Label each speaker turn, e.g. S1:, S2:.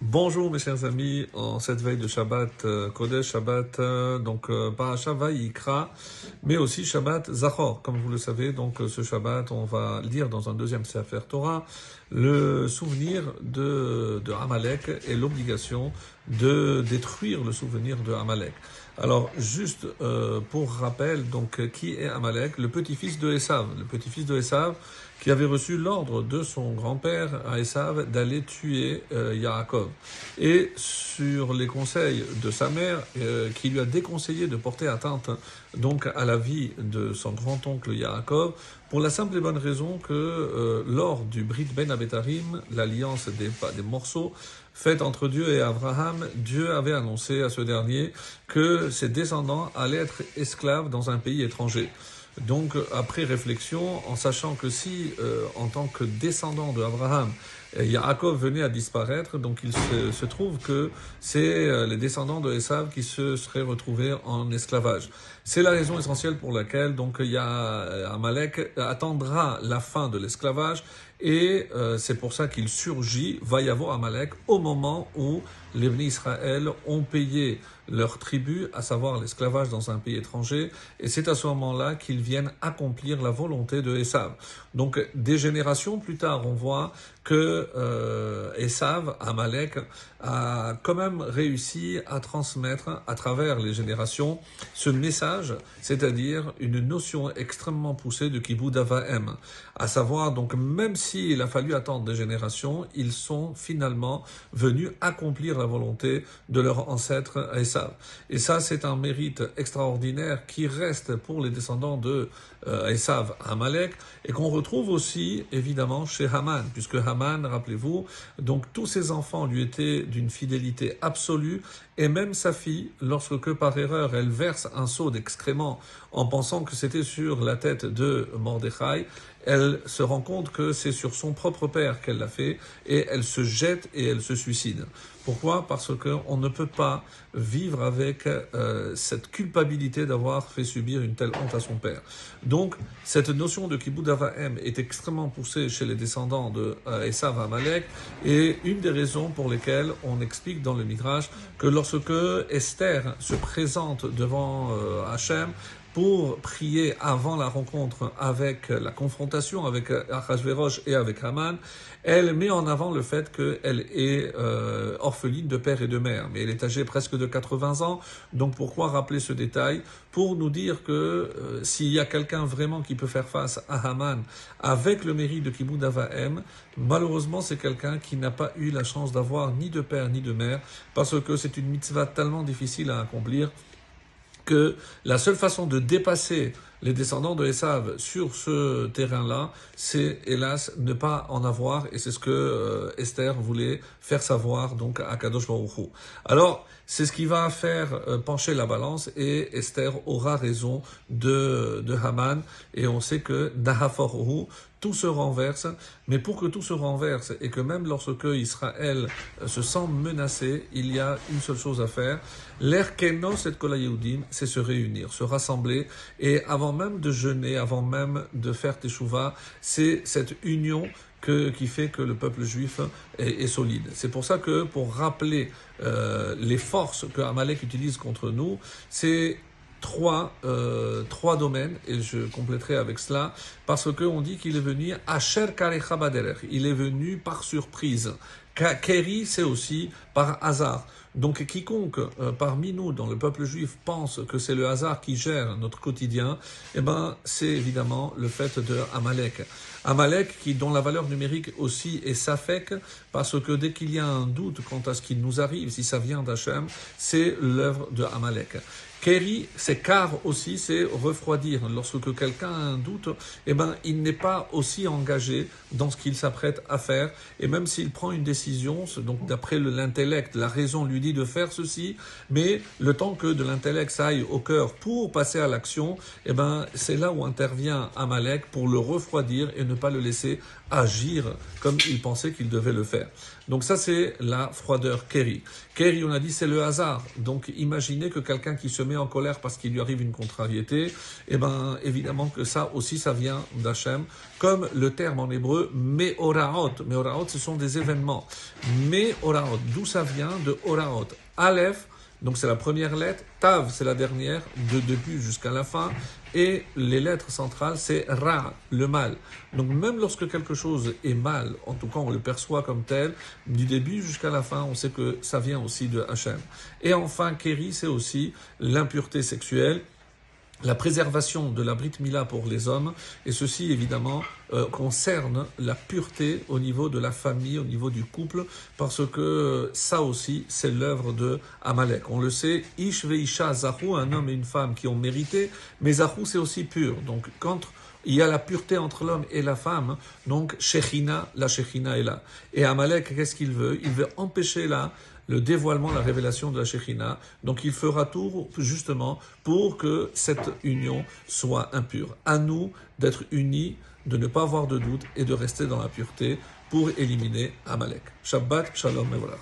S1: Bonjour mes chers amis, en cette veille de Shabbat euh, Kodesh, Shabbat, euh, donc euh, Parashat Vayikra, mais aussi Shabbat Zachor, comme vous le savez, donc euh, ce Shabbat, on va lire dans un deuxième Sefer Torah le souvenir de, de Amalek et l'obligation de détruire le souvenir de Amalek. Alors juste euh, pour rappel, donc qui est Amalek? Le petit-fils de Esav, le petit-fils de Esav qui avait reçu l'ordre de son grand-père à d'aller tuer euh, Yaakov. Et sur les conseils de sa mère, euh, qui lui a déconseillé de porter atteinte donc à la vie de son grand-oncle Yaakov, pour la simple et bonne raison que euh, lors du Brit Ben Abetarim, l'alliance des, des morceaux faite entre Dieu et Abraham, Dieu avait annoncé à ce dernier que ses descendants allaient être esclaves dans un pays étranger. Donc, après réflexion, en sachant que si, euh, en tant que descendant de Abraham, Yaakov venait à disparaître, donc il se, se trouve que c'est euh, les descendants de Esav qui se seraient retrouvés en esclavage. C'est la raison essentielle pour laquelle donc il y a Amalek attendra la fin de l'esclavage et euh, c'est pour ça qu'il surgit, va y avoir Amalek au moment où les bénis Israël ont payé leur tribut, à savoir l'esclavage dans un pays étranger, et c'est à ce moment-là qu'ils viennent accomplir la volonté de Esav. Donc des générations plus tard, on voit que euh, Esav, Amalek, a quand même réussi à transmettre à travers les générations ce message, c'est-à-dire une notion extrêmement poussée de Kibbutz Avahem, à savoir donc même s'il a fallu attendre des générations, ils sont finalement venus accomplir la volonté de leur ancêtre Esav. Et ça, c'est un mérite extraordinaire qui reste pour les descendants de euh, Esav Amalek et qu'on retrouve aussi évidemment chez Haman, puisque Haman, rappelez-vous, donc tous ses enfants lui étaient d'une fidélité absolue. Et même sa fille, lorsque par erreur elle verse un seau d'excréments en pensant que c'était sur la tête de Mordechai, elle se rend compte que c'est sur son propre père qu'elle l'a fait et elle se jette et elle se suicide. Pourquoi? Parce qu'on ne peut pas vivre avec euh, cette culpabilité d'avoir fait subir une telle honte à son père. Donc, cette notion de kibbutz avahem est extrêmement poussée chez les descendants de euh, Esav et une des raisons pour lesquelles on explique dans le Midrash que lorsque Esther se présente devant euh, Hachem, pour prier avant la rencontre avec la confrontation avec Achashverosh et avec Haman, elle met en avant le fait qu'elle est euh, orpheline de père et de mère, mais elle est âgée presque de 80 ans, donc pourquoi rappeler ce détail? Pour nous dire que euh, s'il y a quelqu'un vraiment qui peut faire face à Haman avec le mérite de Kibbutz Avahem, malheureusement c'est quelqu'un qui n'a pas eu la chance d'avoir ni de père ni de mère, parce que c'est une mitzvah tellement difficile à accomplir que la seule façon de dépasser les descendants de Esav sur ce terrain-là, c'est hélas ne pas en avoir, et c'est ce que euh, Esther voulait faire savoir donc à Kadosh Baruch Alors, c'est ce qui va faire euh, pencher la balance, et Esther aura raison de, de Haman, et on sait que Dahaforhu, tout se renverse, mais pour que tout se renverse et que même lorsque Israël se sent menacé, il y a une seule chose à faire. L'air et kolayeudim, c'est se réunir, se rassembler et avant même de jeûner, avant même de faire teshuva, c'est cette union que, qui fait que le peuple juif est, solide. C'est pour ça que, pour rappeler euh, les forces que Amalek utilise contre nous, c'est trois, euh, trois domaines, et je compléterai avec cela, parce qu'on dit qu'il est venu Asher Karecha. Il est venu par surprise. Keri, c'est aussi par hasard. Donc quiconque euh, parmi nous, dans le peuple juif, pense que c'est le hasard qui gère notre quotidien, eh ben c'est évidemment le fait de Amalek. Amalek, qui dont la valeur numérique aussi est safek, parce que dès qu'il y a un doute quant à ce qui nous arrive, si ça vient d'Hachem, c'est l'œuvre de Amalek. Keri, c'est car aussi, c'est refroidir. Lorsque quelqu'un a un doute, eh ben, il n'est pas aussi engagé dans ce qu'il s'apprête à faire. Et même s'il prend une décision, donc d'après l'intellect, la raison lui dit de faire ceci, mais le temps que de l'intellect s'aille au cœur pour passer à l'action, eh ben, c'est là où intervient Amalek pour le refroidir et ne pas le laisser agir comme il pensait qu'il devait le faire. Donc ça, c'est la froideur Keri. Keri, on a dit, c'est le hasard. Donc imaginez que quelqu'un qui se met met en colère parce qu'il lui arrive une contrariété, eh ben, évidemment que ça aussi, ça vient d'Hachem, comme le terme en hébreu meoraot. Meoraot, ce sont des événements. Meoraot, d'où ça vient? De oraot. Aleph, donc c'est la première lettre, Tav c'est la dernière, de début jusqu'à la fin, et les lettres centrales c'est Ra, le mal. Donc même lorsque quelque chose est mal, en tout cas on le perçoit comme tel, du début jusqu'à la fin, on sait que ça vient aussi de Hachem. Et enfin, Keri c'est aussi l'impureté sexuelle, la préservation de la Brit Mila pour les hommes, et ceci évidemment euh, concerne la pureté au niveau de la famille, au niveau du couple, parce que ça aussi c'est l'œuvre de Amalek. On le sait, Ish Veisha Zahou, un homme et une femme qui ont mérité, mais Zahou c'est aussi pur. Donc quand il y a la pureté entre l'homme et la femme, donc Shechina, la Shechina est là. Et Amalek, qu'est-ce qu'il veut? Il veut empêcher là le dévoilement, la révélation de la Shekhinah. Donc il fera tout justement pour que cette union soit impure. À nous d'être unis, de ne pas avoir de doute et de rester dans la pureté pour éliminer Amalek. Shabbat, shalom et voilà.